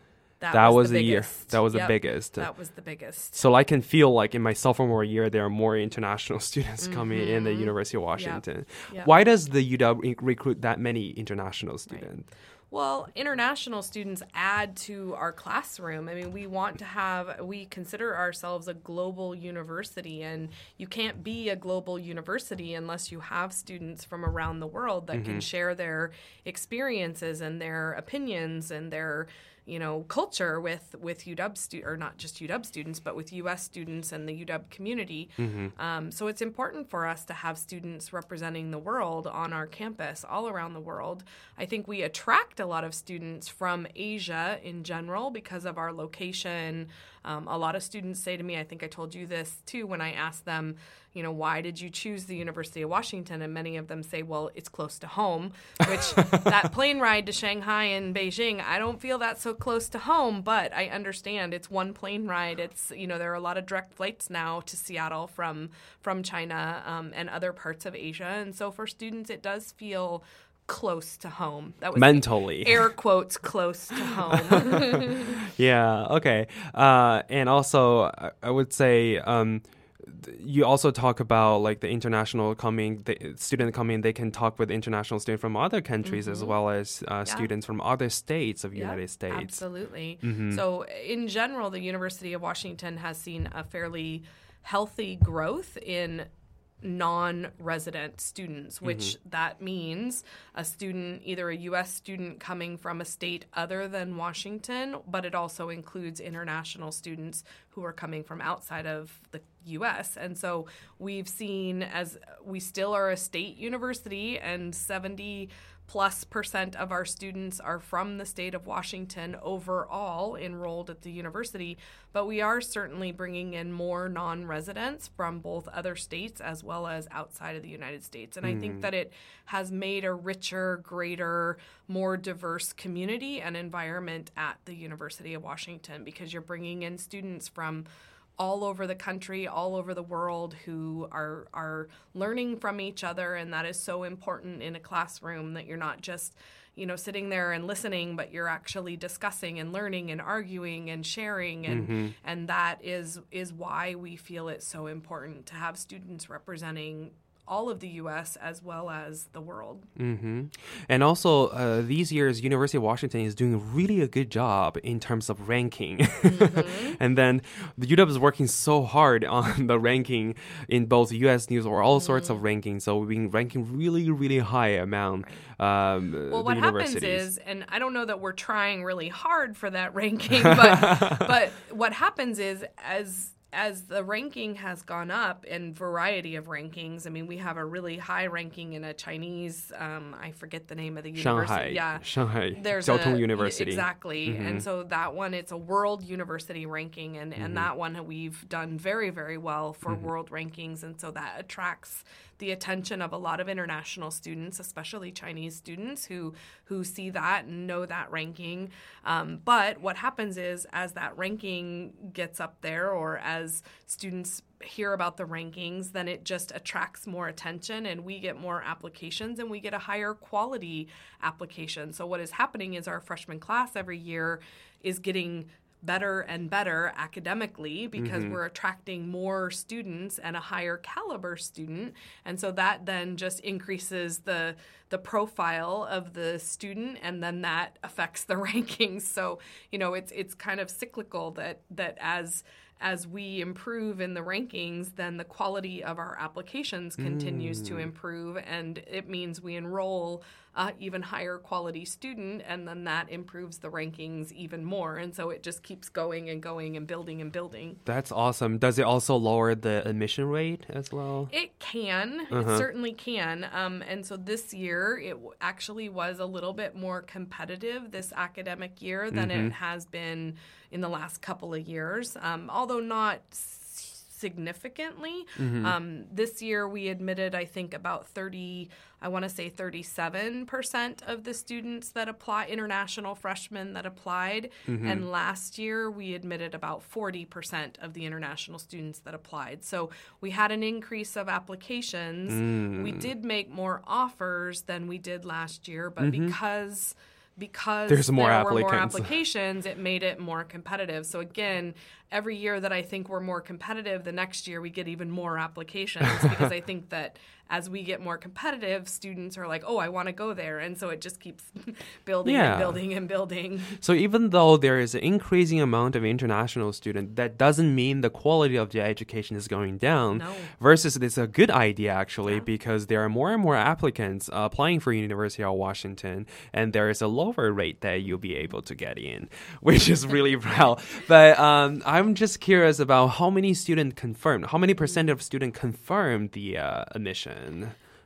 That, that was, was the, the year. That was yep. the biggest. That was the biggest. So I can feel like in my sophomore year, there are more international students mm-hmm. coming in the University of Washington. Yep. Yep. Why does the UW recruit that many international students? Right. Well, international students add to our classroom. I mean, we want to have, we consider ourselves a global university, and you can't be a global university unless you have students from around the world that mm-hmm. can share their experiences and their opinions and their you know culture with with UW stu- or not just UW students, but with U.S. students and the UW community. Mm-hmm. Um, so it's important for us to have students representing the world on our campus, all around the world. I think we attract a lot of students from Asia in general because of our location. Um, a lot of students say to me, I think I told you this too when I asked them, you know, why did you choose the University of Washington? And many of them say, well, it's close to home, which that plane ride to Shanghai and Beijing, I don't feel that so close to home, but I understand it's one plane ride. It's, you know, there are a lot of direct flights now to Seattle from, from China um, and other parts of Asia. And so for students, it does feel close to home. That was mentally air quotes close to home. yeah. Okay. Uh, and also, I would say. Um, you also talk about like the international coming the student coming they can talk with international students from other countries mm-hmm. as well as uh, yeah. students from other states of yeah, united states absolutely mm-hmm. so in general the university of washington has seen a fairly healthy growth in non-resident students which mm-hmm. that means a student either a US student coming from a state other than Washington but it also includes international students who are coming from outside of the US and so we've seen as we still are a state university and 70 plus percent of our students are from the state of Washington overall enrolled at the university, but we are certainly bringing in more non residents from both other states as well as outside of the United States. And mm. I think hmm. that it has made a richer, greater, more diverse community and environment at the University of Washington because you're bringing in students from all over the country, all over the world who are are learning from each other and that is so important in a classroom that you're not just you know sitting there and listening but you're actually discussing and learning and arguing and sharing and mm-hmm. and that is is why we feel it's so important to have students representing all of the U.S. as well as the world. Mm-hmm. And also, uh, these years, University of Washington is doing really a good job in terms of ranking. Mm-hmm. and then the UW is working so hard on the ranking in both U.S. news or all mm-hmm. sorts of mm-hmm. rankings. So we've been ranking really, really high amount. Um, well, what happens is, and I don't know that we're trying really hard for that ranking, but but what happens is as as the ranking has gone up in variety of rankings, I mean, we have a really high ranking in a Chinese, um, I forget the name of the university. Shanghai. Yeah. Shanghai. There's Jiaotong a, University. Exactly. Mm-hmm. And so that one, it's a world university ranking. And, mm-hmm. and that one we've done very, very well for mm-hmm. world rankings. And so that attracts the attention of a lot of international students, especially Chinese students who who see that and know that ranking. Um, but what happens is, as that ranking gets up there, or as students hear about the rankings, then it just attracts more attention and we get more applications and we get a higher quality application. So, what is happening is our freshman class every year is getting better and better academically because mm-hmm. we're attracting more students and a higher caliber student and so that then just increases the the profile of the student and then that affects the rankings so you know it's it's kind of cyclical that that as as we improve in the rankings, then the quality of our applications continues mm. to improve, and it means we enroll uh, even higher quality student, and then that improves the rankings even more. And so it just keeps going and going and building and building. That's awesome. Does it also lower the admission rate as well? It can. Uh-huh. It certainly can. Um, and so this year, it actually was a little bit more competitive this academic year than mm-hmm. it has been in the last couple of years, um, although not significantly. Mm-hmm. Um, this year, we admitted, I think, about 30, I want to say 37% of the students that apply, international freshmen that applied. Mm-hmm. And last year, we admitted about 40% of the international students that applied. So we had an increase of applications. Mm. We did make more offers than we did last year, but mm-hmm. because because There's more there applicants. were more applications, it made it more competitive. So again, every year that I think we're more competitive, the next year we get even more applications because I think that as we get more competitive, students are like, oh, I want to go there. And so it just keeps building yeah. and building and building. So even though there is an increasing amount of international students, that doesn't mean the quality of the education is going down. No. Versus it's a good idea actually yeah. because there are more and more applicants uh, applying for University of Washington and there is a lower rate that you'll be able to get in, which is really well. But um, I'm just curious about how many students confirmed, how many percent of students confirmed the uh, admission?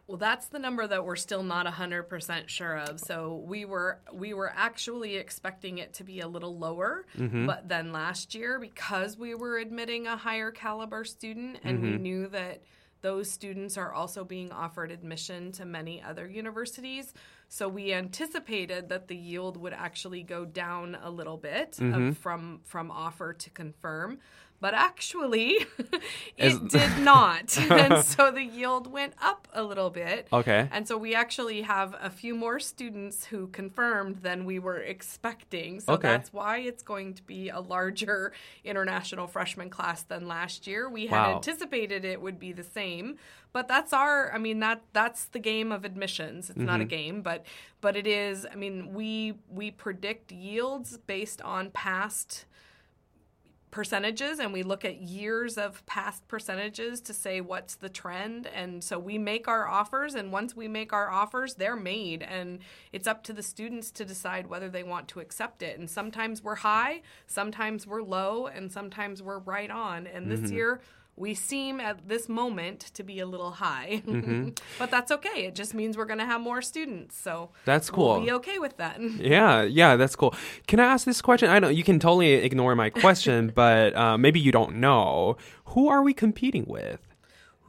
Well, that's the number that we're still not 100% sure of. So we were we were actually expecting it to be a little lower, mm-hmm. but then last year because we were admitting a higher caliber student and mm-hmm. we knew that those students are also being offered admission to many other universities. So we anticipated that the yield would actually go down a little bit mm-hmm. of, from from offer to confirm but actually it did not. and so the yield went up a little bit. Okay. And so we actually have a few more students who confirmed than we were expecting. So okay. that's why it's going to be a larger international freshman class than last year. We had wow. anticipated it would be the same, but that's our I mean that that's the game of admissions. It's mm-hmm. not a mm-hmm. game, but but it is I mean we we predict yields based on past percentages and we look at years of past percentages to say what's the trend. And so we make our offers, and once we make our offers, they're made. And it's up to the students to decide whether they want to accept it. And sometimes we're high, sometimes we're low, and sometimes we're right on. And this mm-hmm. year, we seem at this moment to be a little high, Mm-hmm. but that's okay. It just means we're going to have more students, so That's cool. We'll be okay with that. Yeah, yeah, that's cool. Can I ask this question? I know you can totally ignore my question, but uh, maybe you don't know. Who are we competing with?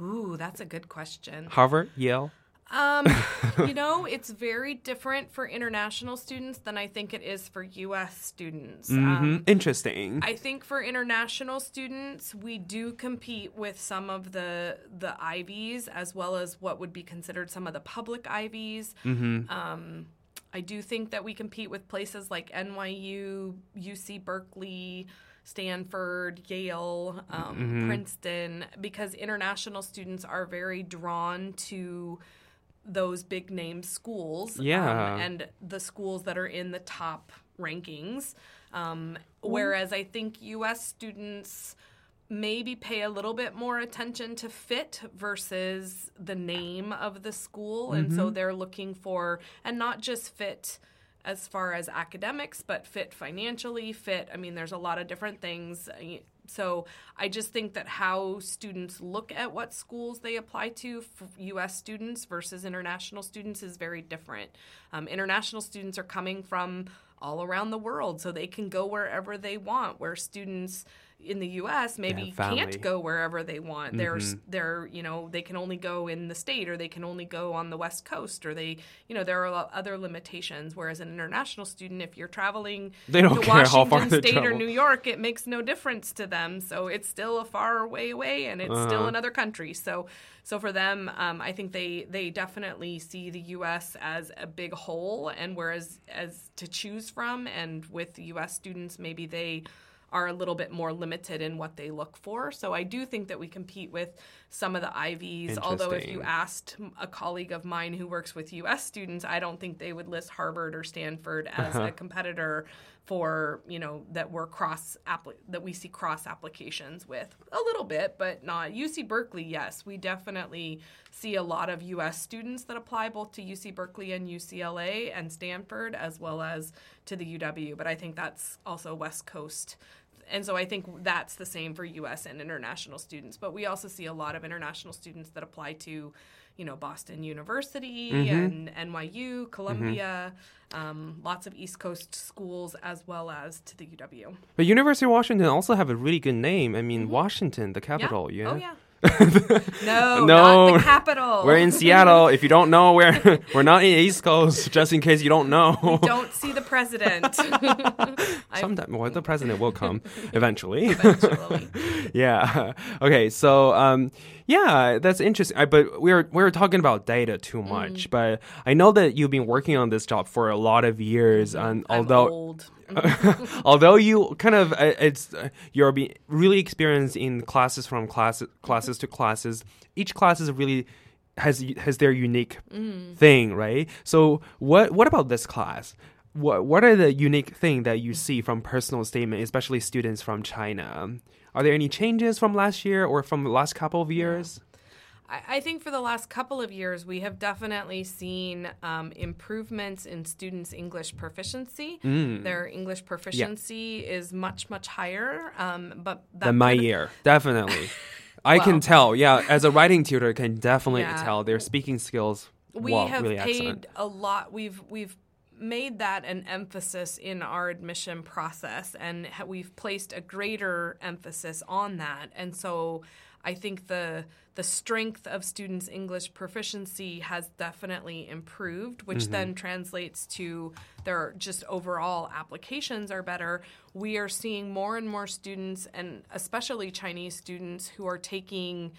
Ooh, that's a good question. Harvard, Yale. Um, you know, it's very different for international students than I think it is for U.S. students. Mhm. Um, Interesting. I think for international students, we do compete with some of the the Ivies as well as what would be considered some of the public Ivies. Mhm. Um, I do think that we compete with places like NYU, UC Berkeley. Stanford, Yale, um, Mhm. Princeton, because international students are very drawn to those big name schools. Yeah. Um, and the schools that are in the top rankings. Um, whereas I think US students maybe pay a little bit more attention to fit versus the name of the school. And so Mhm. they're looking for, and not just fit as far as academics, but fit financially, fit. I mean, there's a lot of different things. So I just think that how students look at what schools they apply to U.S. students versus international students is very different. Um, international students are coming from all around the world, so they can go wherever they want, where students in the U.S. maybe family. can't go wherever they want. They're Mhm. they're you know they can only go in the state or they can only go on the west coast or they you know there are other limitations. Whereas an international student, if you're traveling They don't to care how Washington far they State or. New York, it makes no difference to them. So it's still a far way away and it's still Uh-huh. another country. So so for them, um, I think they they definitely see the U.S. as a big whole, and whereas as to choose from, and with U.S. students, maybe they are a little bit more limited in what they look for. So I do think that we compete with some of the Ivies. Although if you asked a colleague of mine who works with U.S. students, I don't think they would list Harvard or Stanford as Uh-huh. a competitor for you know that we're cross that we see cross applications with a little bit, but not UC Berkeley. Yes, we definitely see a lot of U.S. students that apply both to UC Berkeley and UCLA and Stanford as well as to the UW. But I think that's also West Coast. And so I think that's the same for US and international students. But we also see a lot of international students that apply to, you know, Boston University Mhm. and NYU, Columbia, um, lots of East Coast schools, as well as to the UW. But University of Washington also have a really good name. I mean, Washington, the capital. Yeah. Oh, yeah. no, no, not the capital. We're in Seattle. if you don't know, we're we're not in East Coast. Just in case you don't know. Don't see the president. Sometime, well, the president will come eventually. Eventually. yeah. Okay. So, um, yeah, that's interesting. I, but we're we're talking about data too Mm. much. But I know that you've been working on this job for a lot of years, and Mm-hmm. I'm although. old. although you kind of uh, it's uh, you're be really experienced in classes from classes classes to classes each class is really has has their unique Mm. thing right so what what about this class what what are the unique thing that you see from personal statement especially students from china are there any changes from last year or from the last couple of years I I think for the last couple of years, we have definitely seen um, improvements in students' English proficiency. Mm. Their English proficiency is much, much higher. Um, but that than my year definitely I can tell, yeah. As a writing tutor, can definitely Yeah. tell their speaking skills. we well, have really paid excellent. a lot we've we've made that an emphasis in our admission process and we've placed a greater emphasis on that and so i think the the strength of students english proficiency has definitely improved which Mhm. then translates to their just overall applications are better we are seeing more and more students and especially chinese students who are taking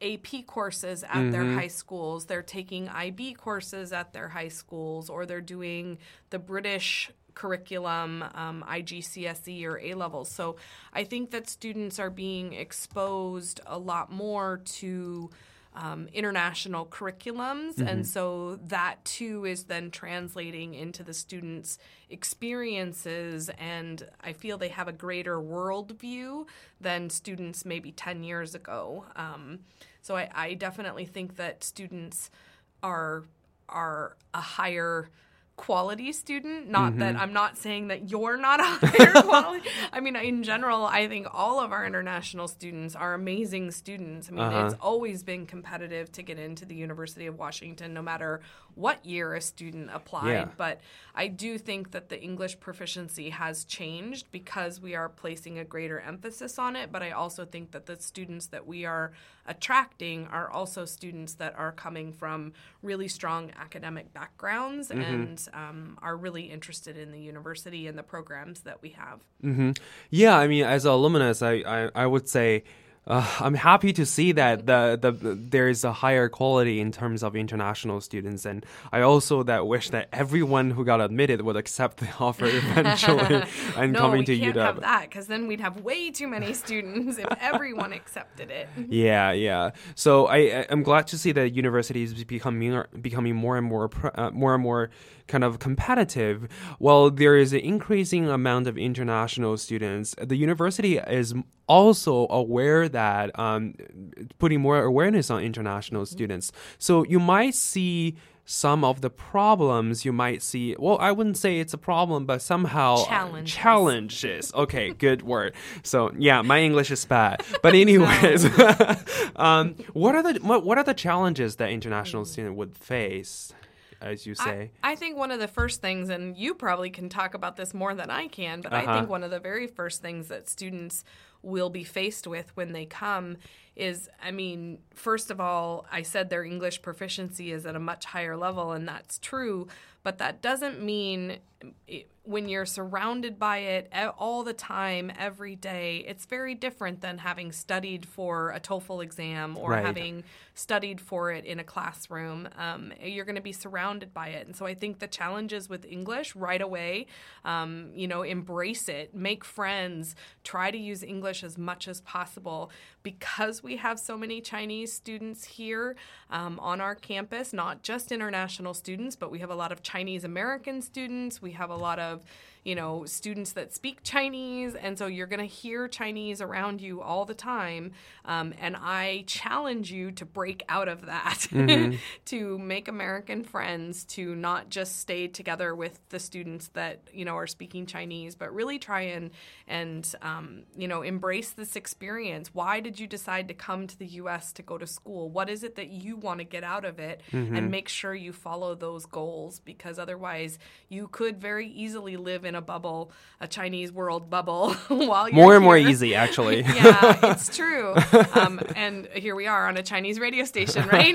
AP courses at their Mhm. high schools. They're taking IB courses at their high schools, or they're doing the British curriculum, um, IGCSE or A levels. So I think that students are being exposed a lot more to um, international curriculums. And Mhm. so that too is then translating into the students' experiences. And I feel they have a greater worldview than students maybe 10 years ago. Um, so I, I definitely think that students are are a higher quality student. Not Mm-hmm. that I'm not saying that you're not a higher quality. I mean, in general, I think all of our international students are amazing students. I mean, Uh-huh. it's always been competitive to get into the University of Washington, no matter what year a student applied. Yeah. But I do think that the English proficiency has changed because we are placing a greater emphasis on it. But I also think that the students that we are attracting are also students that are coming from really strong academic backgrounds Mm-hmm. and um, are really interested in the university and the programs that we have. Mm-hmm. Yeah, I mean, as an alumnus, I, I, I would say uh, I'm happy to see that the, the, the there is a higher quality in terms of international students, and I also that wish that everyone who got admitted would accept the offer eventually and no, coming we can't UW. have that because then we'd have way too many students if everyone accepted it. Yeah, yeah. So I I- I'm glad to see that universities becoming becoming more and more uh, more and more kind of competitive. While there is an increasing amount of international students, the university is also aware that um, putting more awareness on international students. So you might see some of the problems. You might see well i wouldn't say it's a problem but somehow uh, Challenges. challenges. Okay good word. So yeah my english is bad. But anyways um, what are the what, what are the challenges that international student would face as you say I, I think one of the first things, and you probably can talk about this more than I can, but I Uh-huh. think one of the very first things that students will be faced with when they come is I mean, first of all, I said their English proficiency is at a much higher level, and that's true, but that doesn't mean it, when you're surrounded by it all the time, every day, it's very different than having studied for a TOEFL exam or Right. having studied for it in a classroom. Um, you're going to be surrounded by it. And so I think the challenges with English right away, um, you know, embrace it, make friends, try to use English as much as possible. Because we have so many Chinese students here um, on our campus, not just international students, but we have a lot of Chinese American students. We have a lot of you know, students that speak Chinese. And so you're going to hear Chinese around you all the time. Um, and I challenge you to break out of that, to make American friends, to not just stay together with the students that, you know, are speaking Chinese, but really try and, and um, you know, embrace this experience. Why did you decide to come to the U.S. to go to school? What is it that you want to get out of it? And make sure you follow those goals because otherwise you could very easily live in a bubble, a Chinese world bubble, while you're more and more easy actually yeah, it's true. Um, and here we are on a Chinese radio station, right?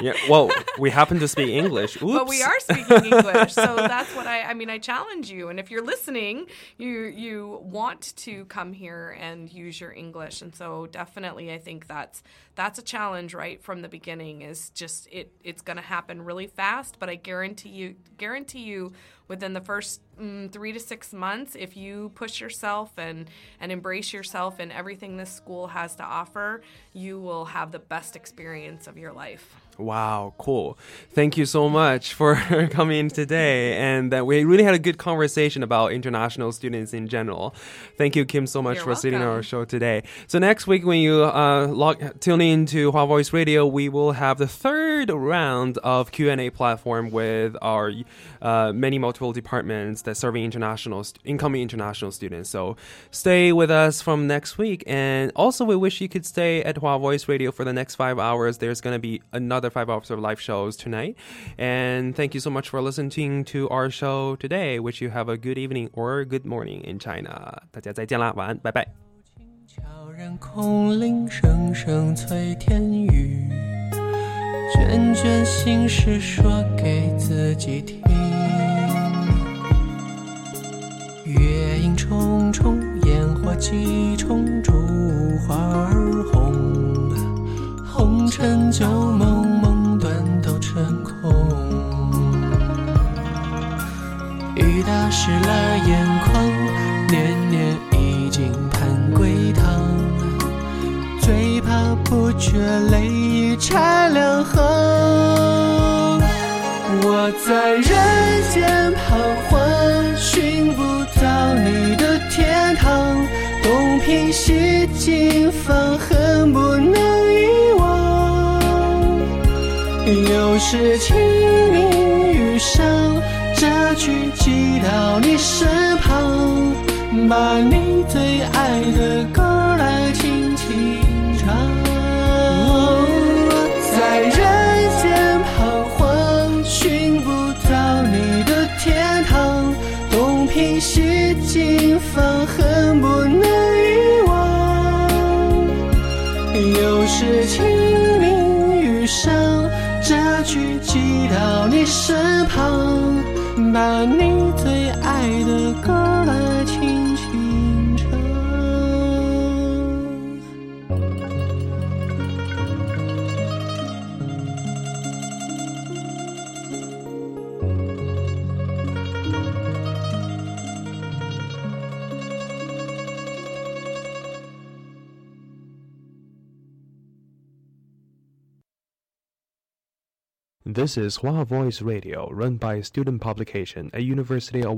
yeah well we happen to speak english Oops. but we are speaking English, so that's what I. I mean, I challenge you, and if you're listening, you you want to come here and use your English, and so definitely, I think that's that's a challenge right from the beginning. Is just it it's going to happen really fast, but I guarantee you guarantee you within the first mm, three to six months, if you push yourself and and embrace yourself and everything this school has to offer, you will have the best experience of your life. Wow, cool. Thank you so much for coming today. And that we really had a good conversation about international students in general. Thank you, Kim, so much You're for sitting on our show today. So next week, when you uh, log, tune in to Hua Voice Radio, we will have the third round of Q&A platform with our uh, many multiple departments that serving international, st- incoming international students. So stay with us from next week. And also, we wish you could stay at Hua Voice Radio for the next five hours. There's going to be another five hours of live shows tonight. And thank you so much for listening to our show today. Wish you have a good evening or good morning in China. 大家再见啦，晚安，拜拜。悄然空灵，声声催天雨，卷卷心事说给自己听。月影重重，烟火几重，烛花儿红，红尘旧梦，梦 打湿了眼眶，年年已经盼归堂，最怕不觉泪已拆两行。我在人间彷徨，寻不到你的天堂，东拼西凑，放恨不能遗忘。又是清明雨上，句寄到你身旁，把你最爱的歌来轻轻唱。在人间彷徨，寻不到你的天堂，东拼西凑，放恨不能遗忘。又是清明雨上，这句寄到你身旁，那你最 This is Hua Voice Radio, run by a student publication at University of